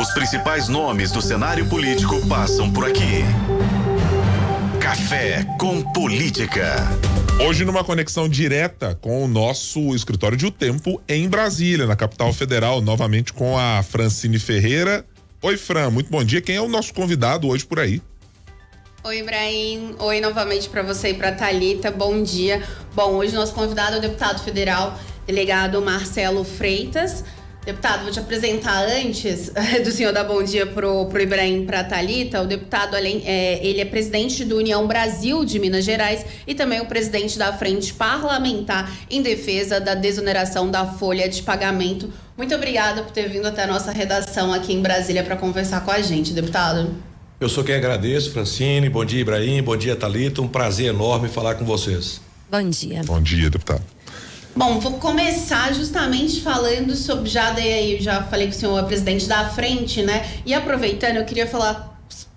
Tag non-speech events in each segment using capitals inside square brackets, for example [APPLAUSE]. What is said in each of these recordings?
Os principais nomes do cenário político passam por aqui. Café com Política. Hoje, numa conexão direta com o nosso escritório de O Tempo em Brasília, na capital federal, novamente com a Francine Ferreira. Oi, Fran, muito bom dia. Quem é o nosso convidado hoje por aí? Oi, Ibrahim. Oi novamente para você e para Talita. Bom dia. Bom, hoje nosso convidado é o deputado federal, delegado Marcelo Freitas. Deputado, vou te apresentar antes do senhor dar bom dia pro, pro Ibrahim para Talita. O deputado, além, é, ele é presidente do União Brasil de Minas Gerais e também o presidente da Frente Parlamentar em defesa da desoneração da folha de pagamento. Muito obrigada por ter vindo até a nossa redação aqui em Brasília para conversar com a gente, deputado. Eu sou quem agradeço, Francine. Bom dia, Ibrahim. Bom dia, Talita. Um prazer enorme falar com vocês. Bom dia. Bom dia, deputado. Bom, vou começar justamente falando sobre. Já dei aí, já falei que o senhor é presidente da frente, né? E aproveitando, eu queria falar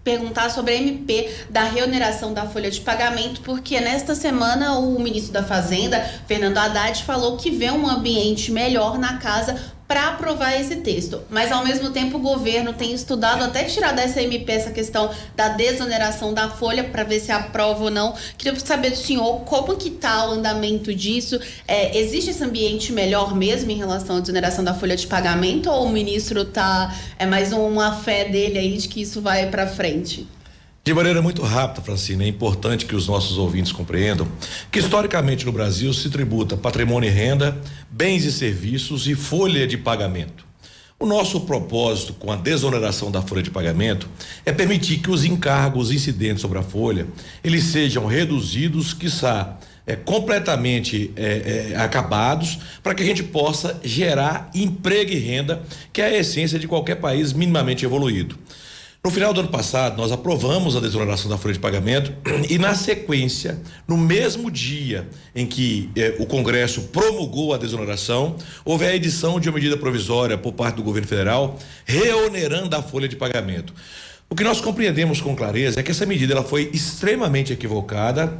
perguntar sobre a MP da reoneração da folha de pagamento, porque nesta semana o ministro da Fazenda, Fernando Haddad, falou que vê um ambiente melhor na casa para aprovar esse texto. Mas ao mesmo tempo o governo tem estudado até tirar dessa MP essa questão da desoneração da folha para ver se aprova ou não. Queria saber do senhor como que está o andamento disso. É, existe esse ambiente melhor mesmo em relação à desoneração da folha de pagamento ou o ministro tá é mais uma fé dele aí de que isso vai para frente? De maneira muito rápida, Francine, é importante que os nossos ouvintes compreendam que historicamente no Brasil se tributa patrimônio e renda, bens e serviços e folha de pagamento. O nosso propósito com a desoneração da folha de pagamento é permitir que os encargos incidentes sobre a folha eles sejam reduzidos, quiçá é, completamente é, é, acabados, para que a gente possa gerar emprego e renda, que é a essência de qualquer país minimamente evoluído. No final do ano passado, nós aprovamos a desoneração da folha de pagamento [CLEARS THROAT] e, na sequência, no mesmo dia em que eh, o Congresso promulgou a desoneração, houve a edição de uma medida provisória por parte do governo federal reonerando a folha de pagamento. O que nós compreendemos com clareza é que essa medida ela foi extremamente equivocada,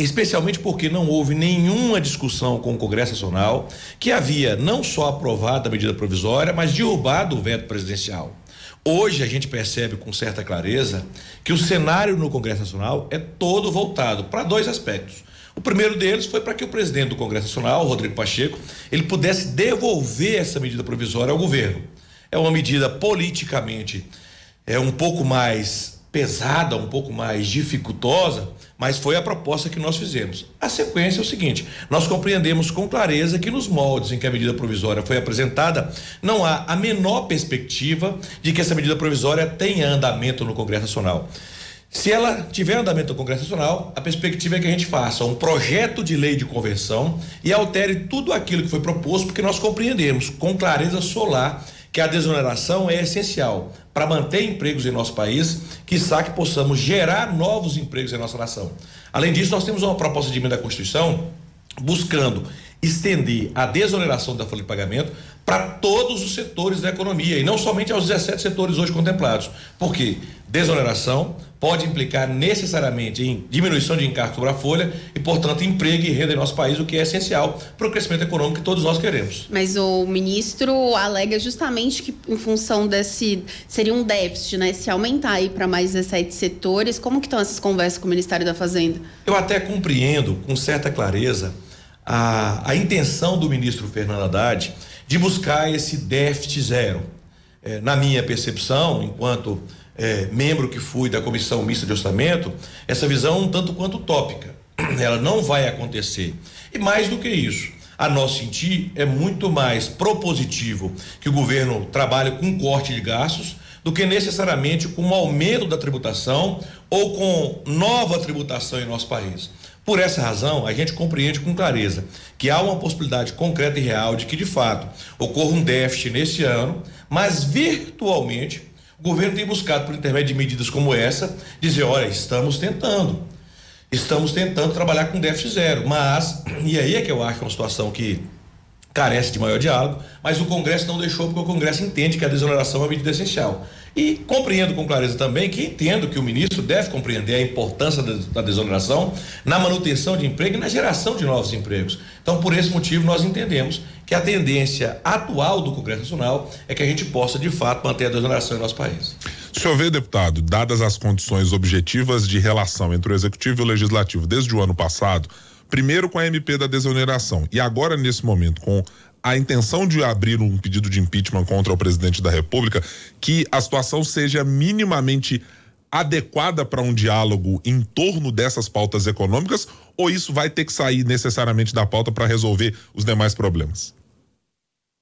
especialmente porque não houve nenhuma discussão com o Congresso Nacional, que havia não só aprovado a medida provisória, mas derrubado o veto presidencial. Hoje a gente percebe com certa clareza que o cenário no Congresso Nacional é todo voltado para dois aspectos. O primeiro deles foi para que o presidente do Congresso Nacional, Rodrigo Pacheco, ele pudesse devolver essa medida provisória ao governo. É uma medida politicamente é um pouco mais pesada, um pouco mais dificultosa, mas foi a proposta que nós fizemos. A sequência é o seguinte: nós compreendemos com clareza que nos moldes em que a medida provisória foi apresentada, não há a menor perspectiva de que essa medida provisória tenha andamento no Congresso Nacional. Se ela tiver andamento no Congresso Nacional, a perspectiva é que a gente faça um projeto de lei de conversão e altere tudo aquilo que foi proposto, porque nós compreendemos com clareza solar que a desoneração é essencial para manter empregos em nosso país, que que possamos gerar novos empregos em nossa nação. Além disso, nós temos uma proposta de emenda à Constituição buscando estender a desoneração da folha de pagamento para todos os setores da economia e não somente aos 17 setores hoje contemplados. Por quê? Desoneração pode implicar necessariamente em diminuição de encargo sobre a folha e, portanto, emprego e renda em nosso país, o que é essencial para o crescimento econômico que todos nós queremos. Mas o ministro alega justamente que, em função desse. seria um déficit, né? Se aumentar aí para mais 17 setores, como que estão essas conversas com o Ministério da Fazenda? Eu até compreendo com certa clareza a, a intenção do ministro Fernando Haddad de buscar esse déficit zero. É, na minha percepção, enquanto é, membro que fui da comissão mista de orçamento, essa visão um tanto quanto utópica. [CLEARS THROAT] Ela não vai acontecer. E mais do que isso, a nosso sentir, é muito mais propositivo que o governo trabalhe com corte de gastos do que necessariamente com um aumento da tributação ou com nova tributação em nosso país. Por essa razão, a gente compreende com clareza que há uma possibilidade concreta e real de que, de fato, ocorra um déficit nesse ano, mas virtualmente o governo tem buscado, por intermédio de medidas como essa, dizer: olha, estamos tentando. Estamos tentando trabalhar com déficit zero. Mas, e aí é que eu acho uma situação que carece de maior diálogo, mas o Congresso não deixou porque o Congresso entende que a desoneração é uma medida essencial. E compreendo com clareza também que entendo que o ministro deve compreender a importância da desoneração na manutenção de emprego e na geração de novos empregos. Então, por esse motivo, nós entendemos que a tendência atual do Congresso Nacional é que a gente possa, de fato, manter a desoneração em nosso país. O senhor vê, deputado, dadas as condições objetivas de relação entre o Executivo e o Legislativo desde o ano passado, primeiro com a MP da desoneração e agora, nesse momento, com a intenção de abrir um pedido de impeachment contra o presidente da República, que a situação seja minimamente adequada para um diálogo em torno dessas pautas econômicas ou isso vai ter que sair necessariamente da pauta para resolver os demais problemas?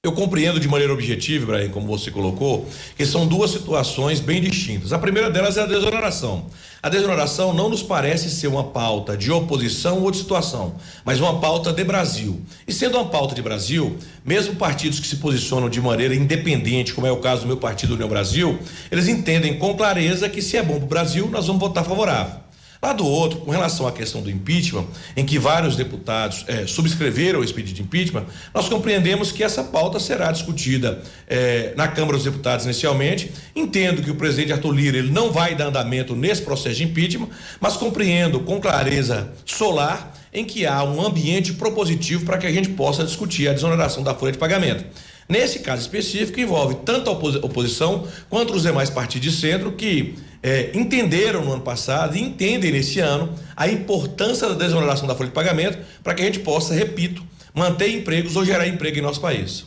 Eu compreendo de maneira objetiva, Ibrahim, como você colocou, que são duas situações bem distintas. A primeira delas é a desoneração. A desoneração não nos parece ser uma pauta de oposição ou de situação, mas uma pauta de Brasil. E sendo uma pauta de Brasil, mesmo partidos que se posicionam de maneira independente, como é o caso do meu partido União Brasil, eles entendem com clareza que se é bom para o Brasil, nós vamos votar favorável. Lá do outro, com relação à questão do impeachment, em que vários deputados eh, subscreveram esse pedido de impeachment, nós compreendemos que essa pauta será discutida eh, na Câmara dos Deputados inicialmente. Entendo que o presidente Arthur Lira ele não vai dar andamento nesse processo de impeachment, mas compreendo com clareza solar em que há um ambiente propositivo para que a gente possa discutir a desoneração da folha de pagamento. Nesse caso específico, envolve tanto a oposição quanto os demais partidos de centro que é, entenderam no ano passado e entendem nesse ano a importância da desoneração da folha de pagamento para que a gente possa, repito, manter empregos ou gerar emprego em nosso país.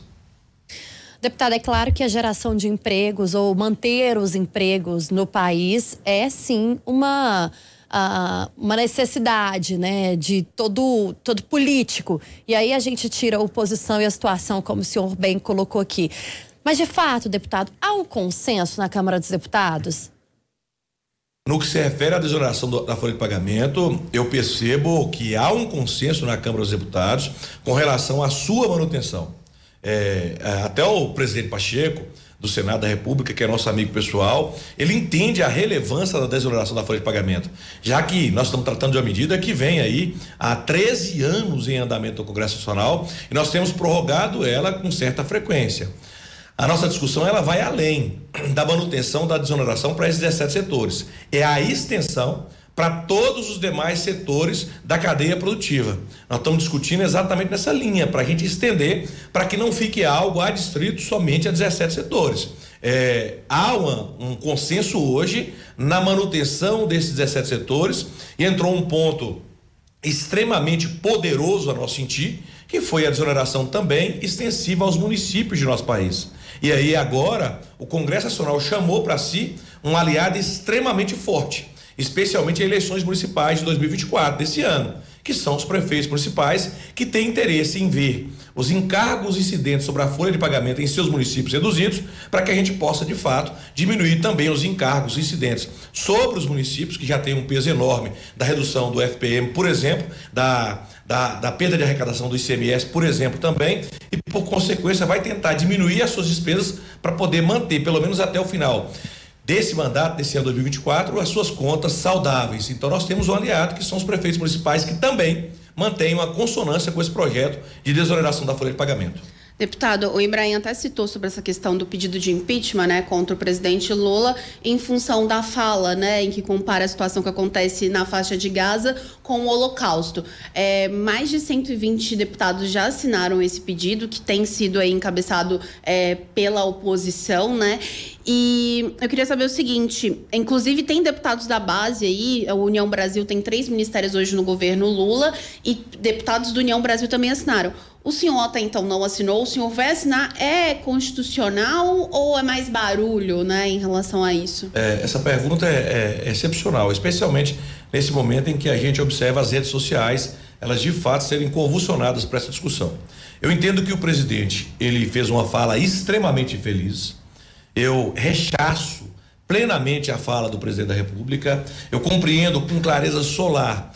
Deputada, é claro que a geração de empregos ou manter os empregos no país é sim uma, uma necessidade né, de todo, todo político. E aí a gente tira a oposição e a situação, como o senhor bem colocou aqui. Mas, de fato, deputado, há um consenso na Câmara dos Deputados? No que se refere à desoneração do, da folha de pagamento, eu percebo que há um consenso na Câmara dos Deputados com relação à sua manutenção. É, é, até o presidente Pacheco, do Senado da República, que é nosso amigo pessoal, ele entende a relevância da desoneração da folha de pagamento, já que nós estamos tratando de uma medida que vem aí há 13 anos em andamento no Congresso Nacional e nós temos prorrogado ela com certa frequência. A nossa discussão ela vai além da manutenção da desoneração para esses 17 setores. É a extensão para todos os demais setores da cadeia produtiva. Nós estamos discutindo exatamente nessa linha, para a gente estender, para que não fique algo adstrito somente a 17 setores. É, há uma, um consenso hoje na manutenção desses 17 setores e entrou um ponto extremamente poderoso a nosso sentir, que foi a desoneração também extensiva aos municípios de nosso país. E aí agora o Congresso Nacional chamou para si um aliado extremamente forte, especialmente em eleições municipais de 2024 desse ano, que são os prefeitos municipais que têm interesse em ver os encargos incidentes sobre a folha de pagamento em seus municípios reduzidos, para que a gente possa, de fato, diminuir também os encargos incidentes sobre os municípios, que já têm um peso enorme da redução do FPM, por exemplo, da, da, da perda de arrecadação do ICMS, por exemplo, também, e por consequência vai tentar diminuir as suas despesas para poder manter, pelo menos até o final desse mandato, desse ano 2024, as suas contas saudáveis. Então nós temos um aliado que são os prefeitos municipais que também mantêm uma consonância com esse projeto de desoneração da folha de pagamento. Deputado, o Ibrahim até citou sobre essa questão do pedido de impeachment, né, contra o presidente Lula, em função da fala, né, em que compara a situação que acontece na faixa de Gaza com o Holocausto. É, mais de 120 deputados já assinaram esse pedido, que tem sido aí encabeçado é, pela oposição, né? E eu queria saber o seguinte: inclusive tem deputados da base aí, a União Brasil tem três ministérios hoje no governo Lula, e deputados do União Brasil também assinaram. O senhor até então não assinou, o senhor vai assinar? É constitucional ou é mais barulho, né, em relação a isso? É, essa pergunta é, é, excepcional, especialmente nesse momento em que a gente observa as redes sociais, elas de fato serem convulsionadas para essa discussão. Eu entendo que o presidente, ele fez uma fala extremamente infeliz. Eu rechaço plenamente a fala do presidente da República. Eu compreendo com clareza solar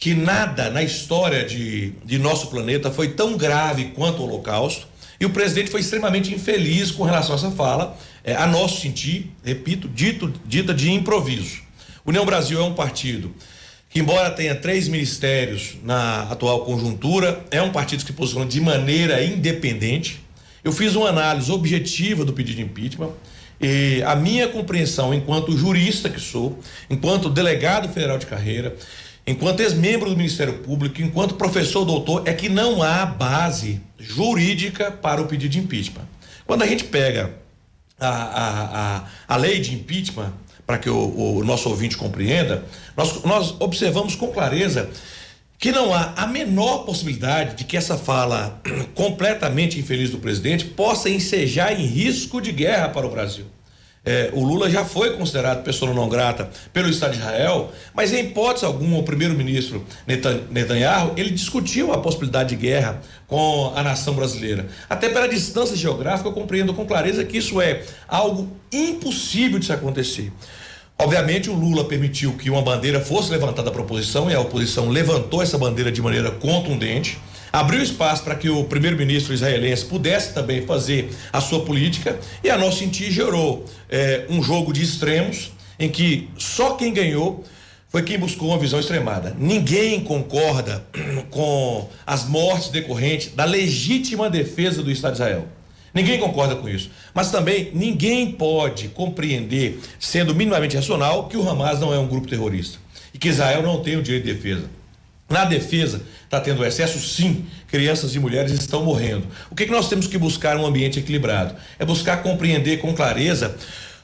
que nada na história de, de nosso planeta foi tão grave quanto o Holocausto. E o presidente foi extremamente infeliz com relação a essa fala, é, a nosso sentir, repito, dito, dita de improviso. União Brasil é um partido que embora tenha três ministérios na atual conjuntura, é um partido que se posiciona de maneira independente. Eu fiz uma análise objetiva do pedido de impeachment e a minha compreensão, enquanto jurista que sou, enquanto delegado federal de carreira, enquanto ex-membro do Ministério Público, enquanto professor doutor, é que não há base jurídica para o pedido de impeachment. Quando a gente pega a, a, a, a lei de impeachment, para que o, o, nosso ouvinte compreenda, nós, nós observamos com clareza que não há a menor possibilidade de que essa fala [CLEARS THROAT] completamente infeliz do presidente possa ensejar em risco de guerra para o Brasil. É, o Lula já foi considerado pessoa não grata pelo Estado de Israel, mas em hipótese alguma o primeiro-ministro Netanyahu ele discutiu a possibilidade de guerra com a nação brasileira. Até pela distância geográfica eu compreendo com clareza que isso é algo impossível de se acontecer. Obviamente o Lula permitiu que uma bandeira fosse levantada para a oposição e a oposição levantou essa bandeira de maneira contundente abriu espaço para que o primeiro-ministro israelense pudesse também fazer a sua política e a nosso sentir gerou é, um jogo de extremos em que só quem ganhou foi quem buscou uma visão extremada. Ninguém concorda [CLEARS THROAT] com as mortes decorrentes da legítima defesa do Estado de Israel. Ninguém concorda com isso. Mas também ninguém pode compreender, sendo minimamente racional, que o Hamas não é um grupo terrorista e que Israel não tem o direito de defesa. Na defesa, está tendo excesso? Sim, crianças e mulheres estão morrendo. O que, que nós temos que buscar um ambiente equilibrado? É buscar compreender com clareza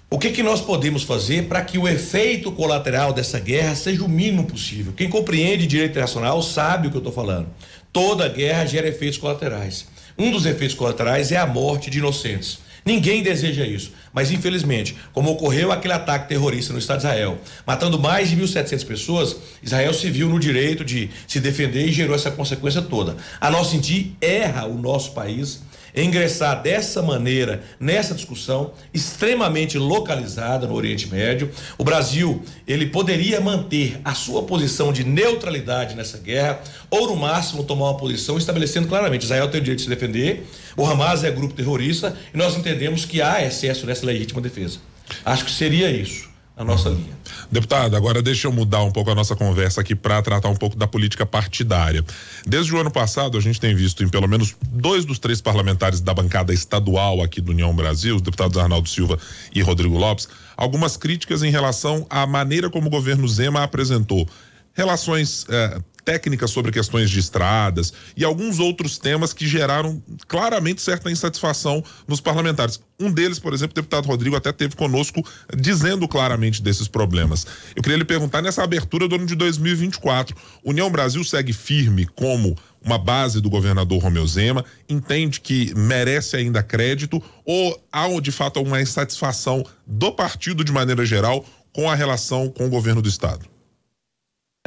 o que, que nós podemos fazer para que o efeito colateral dessa guerra seja o mínimo possível. Quem compreende direito internacional sabe o que eu estou falando. Toda guerra gera efeitos colaterais. Um dos efeitos colaterais é a morte de inocentes. Ninguém deseja isso. Mas, infelizmente, como ocorreu aquele ataque terrorista no Estado de Israel, matando mais de 1.700 pessoas, Israel se viu no direito de se defender e gerou essa consequência toda. A nosso sentir, erra o nosso país ingressar dessa maneira nessa discussão extremamente localizada no Oriente Médio. O Brasil, ele poderia manter a sua posição de neutralidade nessa guerra ou no máximo tomar uma posição estabelecendo claramente Israel tem o direito de se defender, o Hamas é grupo terrorista e nós entendemos que há excesso nessa legítima defesa. Acho que seria isso a nossa linha. Deputado, agora deixa eu mudar um pouco a nossa conversa aqui para tratar um pouco da política partidária. Desde o ano passado, a gente tem visto em pelo menos dois dos três parlamentares da bancada estadual aqui do União Brasil, os deputados Arnaldo Silva e Rodrigo Lopes, algumas críticas em relação à maneira como o governo Zema apresentou relações eh, técnicas sobre questões de estradas e alguns outros temas que geraram claramente certa insatisfação nos parlamentares. Um deles, por exemplo, o deputado Rodrigo até teve conosco dizendo claramente desses problemas. Eu queria lhe perguntar nessa abertura do ano de 2024, União Brasil segue firme como uma base do governador Romeu Zema, entende que merece ainda crédito ou há de fato uma insatisfação do partido de maneira geral com a relação com o governo do estado?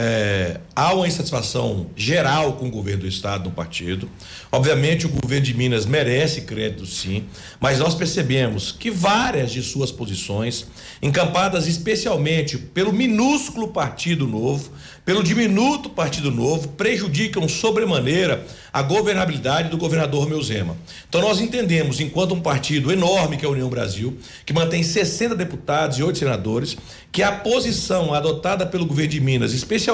É, há uma insatisfação geral com o governo do estado no partido. Obviamente, o governo de Minas merece crédito, sim, mas nós percebemos que várias de suas posições, encampadas especialmente pelo minúsculo Partido Novo, pelo diminuto Partido Novo, prejudicam sobremaneira a governabilidade do governador Meuzema. Então nós entendemos, enquanto um partido enorme que é a União Brasil, que mantém 60 deputados e 8 senadores, que a posição adotada pelo governo de Minas, especialmente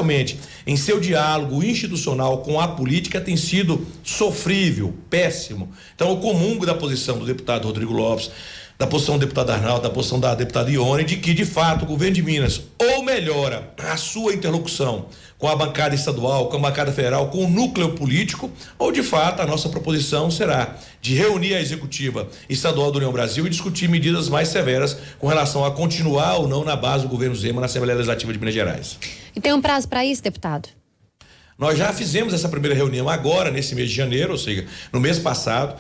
em seu diálogo institucional com a política, tem sido sofrível, péssimo. Então eu comungo da posição do deputado Rodrigo Lopes, da posição do deputado Arnaldo, da posição da deputada Ione, de que, de fato, o governo de Minas ou melhora a sua interlocução com a bancada estadual, com a bancada federal, com o núcleo político, ou de fato a nossa proposição será de reunir a executiva estadual do União Brasil e discutir medidas mais severas com relação a continuar ou não na base do governo Zema na Assembleia Legislativa de Minas Gerais. E tem um prazo para isso, deputado? Nós já fizemos essa primeira reunião agora, nesse mês de janeiro, ou seja, no mês passado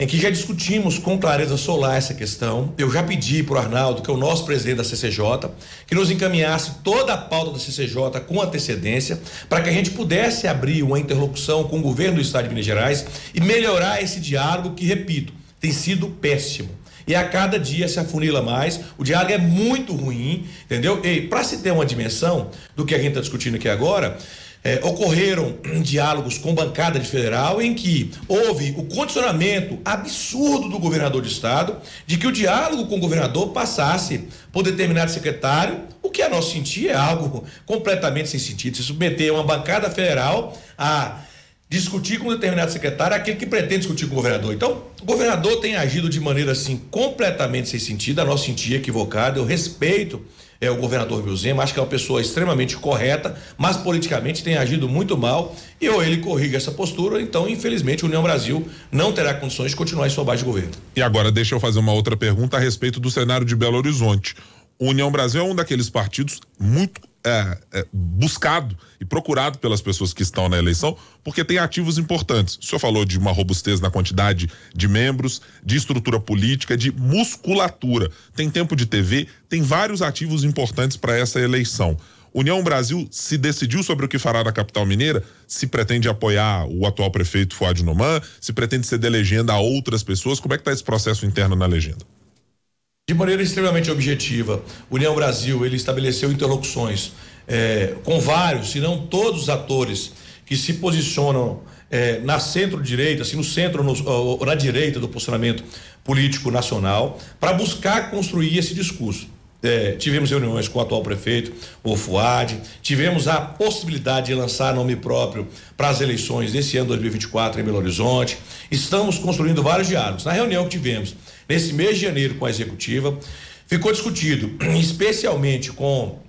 em que já discutimos com clareza solar essa questão. Eu já pedi para o Arnaldo, que é o nosso presidente da CCJ, que nos encaminhasse toda a pauta da CCJ com antecedência, para que a gente pudesse abrir uma interlocução com o governo do Estado de Minas Gerais e melhorar esse diálogo que, repito, tem sido péssimo. E a cada dia se afunila mais, o diálogo é muito ruim, entendeu? E para se ter uma dimensão do que a gente está discutindo aqui agora, é, ocorreram diálogos com bancada de federal em que houve o condicionamento absurdo do governador de estado de que o diálogo com o governador passasse por determinado secretário, o que a nós sentir é algo completamente sem sentido. Se submeter uma bancada federal a discutir com um determinado secretário aquele que pretende discutir com o governador. Então, o governador tem agido de maneira assim completamente sem sentido, a nosso sentir equivocado. Eu respeito é, o governador Vilzema, acho que é uma pessoa extremamente correta, mas politicamente tem agido muito mal e ou ele corriga essa postura, então infelizmente o União Brasil não terá condições de continuar em sua base de governo. E agora deixa eu fazer uma outra pergunta a respeito do cenário de Belo Horizonte. O União Brasil é um daqueles partidos muito é, é, buscado e procurado pelas pessoas que estão na eleição, porque tem ativos importantes. O senhor falou de uma robustez na quantidade de membros, de estrutura política, de musculatura. Tem tempo de TV, tem vários ativos importantes para essa eleição. União Brasil se decidiu sobre o que fará na capital mineira, se pretende apoiar o atual prefeito Fuad Noman, se pretende ceder legenda a outras pessoas. Como é que está esse processo interno na legenda? De maneira extremamente objetiva, União Brasil ele estabeleceu interlocuções é, com vários, se não todos os atores que se posicionam é, na centro-direita, assim, no centro, no, ou na direita do posicionamento político nacional, para buscar construir esse discurso. É, tivemos reuniões com o atual prefeito, o Fuad, tivemos a possibilidade de lançar nome próprio para as eleições desse ano 2024 em Belo Horizonte. Estamos construindo vários diálogos. Na reunião que tivemos nesse mês de janeiro com a executiva, ficou discutido, [CLEARS THROAT] especialmente com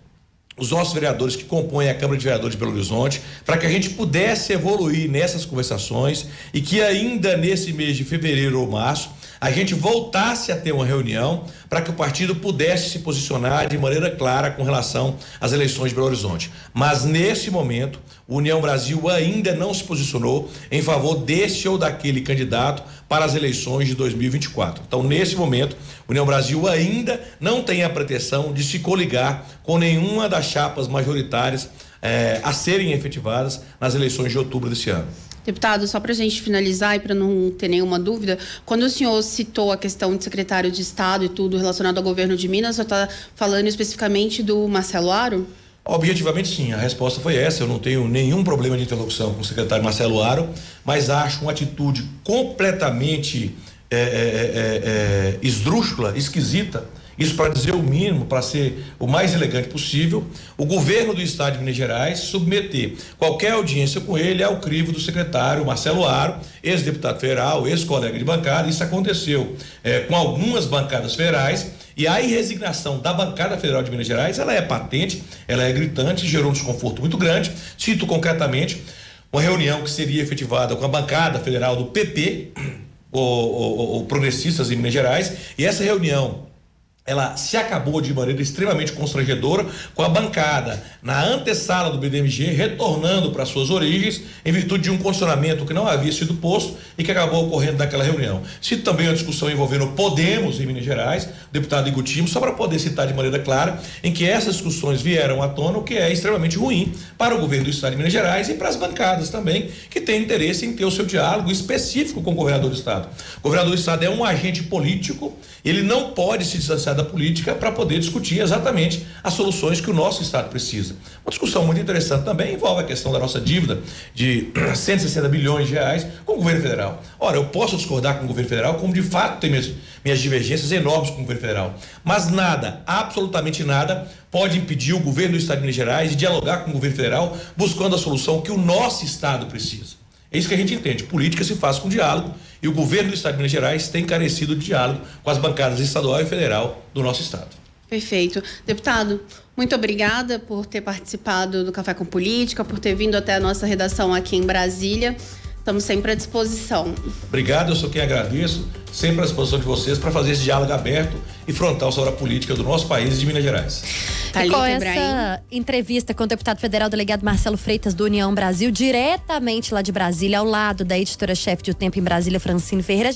os nossos vereadores que compõem a Câmara de Vereadores de Belo Horizonte, para que a gente pudesse evoluir nessas conversações e que ainda nesse mês de fevereiro ou março a gente voltasse a ter uma reunião para que o partido pudesse se posicionar de maneira clara com relação às eleições de Belo Horizonte. Mas nesse momento, o União Brasil ainda não se posicionou em favor desse ou daquele candidato para as eleições de 2024. Então, nesse momento, o União Brasil ainda não tem a pretensão de se coligar com nenhuma das chapas majoritárias eh, a serem efetivadas nas eleições de outubro desse ano. Deputado, só para a gente finalizar e para não ter nenhuma dúvida, quando o senhor citou a questão de secretário de Estado e tudo relacionado ao governo de Minas, o está falando especificamente do Marcelo Aro? Objetivamente, sim, a resposta foi essa. Eu não tenho nenhum problema de interlocução com o secretário Marcelo Aro, mas acho uma atitude completamente é, é, é esdrúxula, esquisita isso para dizer o mínimo, para ser o mais elegante possível, o governo do estado de Minas Gerais submeter qualquer audiência com ele ao crivo do secretário Marcelo Aro, ex-deputado federal, ex-colega de bancada. Isso aconteceu é, com algumas bancadas federais. E a resignação da bancada federal de Minas Gerais, ela é patente, ela é gritante, gerou um desconforto muito grande. Cito concretamente uma reunião que seria efetivada com a bancada federal do PP, [CLEARS THROAT] o, o, o Progressistas em Minas Gerais, e essa reunião ela se acabou de maneira extremamente constrangedora com a bancada na antessala do BDMG retornando para suas origens em virtude de um condicionamento que não havia sido posto e que acabou ocorrendo naquela reunião. Cito também a discussão envolvendo Podemos em Minas Gerais, deputado Igutimo, só para poder citar de maneira clara em que essas discussões vieram à tona, o que é extremamente ruim para o governo do estado de Minas Gerais e para as bancadas também, que têm interesse em ter o seu diálogo específico com o governador do estado. O governador do estado é um agente político, ele não pode se distanciar da política para poder discutir exatamente as soluções que o nosso Estado precisa. Uma discussão muito interessante também envolve a questão da nossa dívida de [CLEARS THROAT] 160 bilhões de reais com o governo federal. Ora, eu posso discordar com o governo federal, como de fato tem minhas, minhas divergências enormes com o governo federal. Mas nada, absolutamente nada, pode impedir o governo do Estado de Minas Gerais de dialogar com o governo federal buscando a solução que o nosso Estado precisa. É isso que a gente entende. Política se faz com diálogo e o governo do Estado de Minas Gerais tem carecido de diálogo com as bancadas estadual e federal do nosso Estado. Perfeito. Deputado, muito obrigada por ter participado do Café com Política, por ter vindo até a nossa redação aqui em Brasília. Estamos sempre à disposição. Obrigado, eu sou quem agradeço, sempre à disposição de vocês para fazer esse diálogo aberto e frontal sobre a política do nosso país e de Minas Gerais. E com essa entrevista com o deputado federal delegado Marcelo Freitas do União Brasil, diretamente lá de Brasília, ao lado da editora-chefe de O Tempo em Brasília, Francine Ferreira.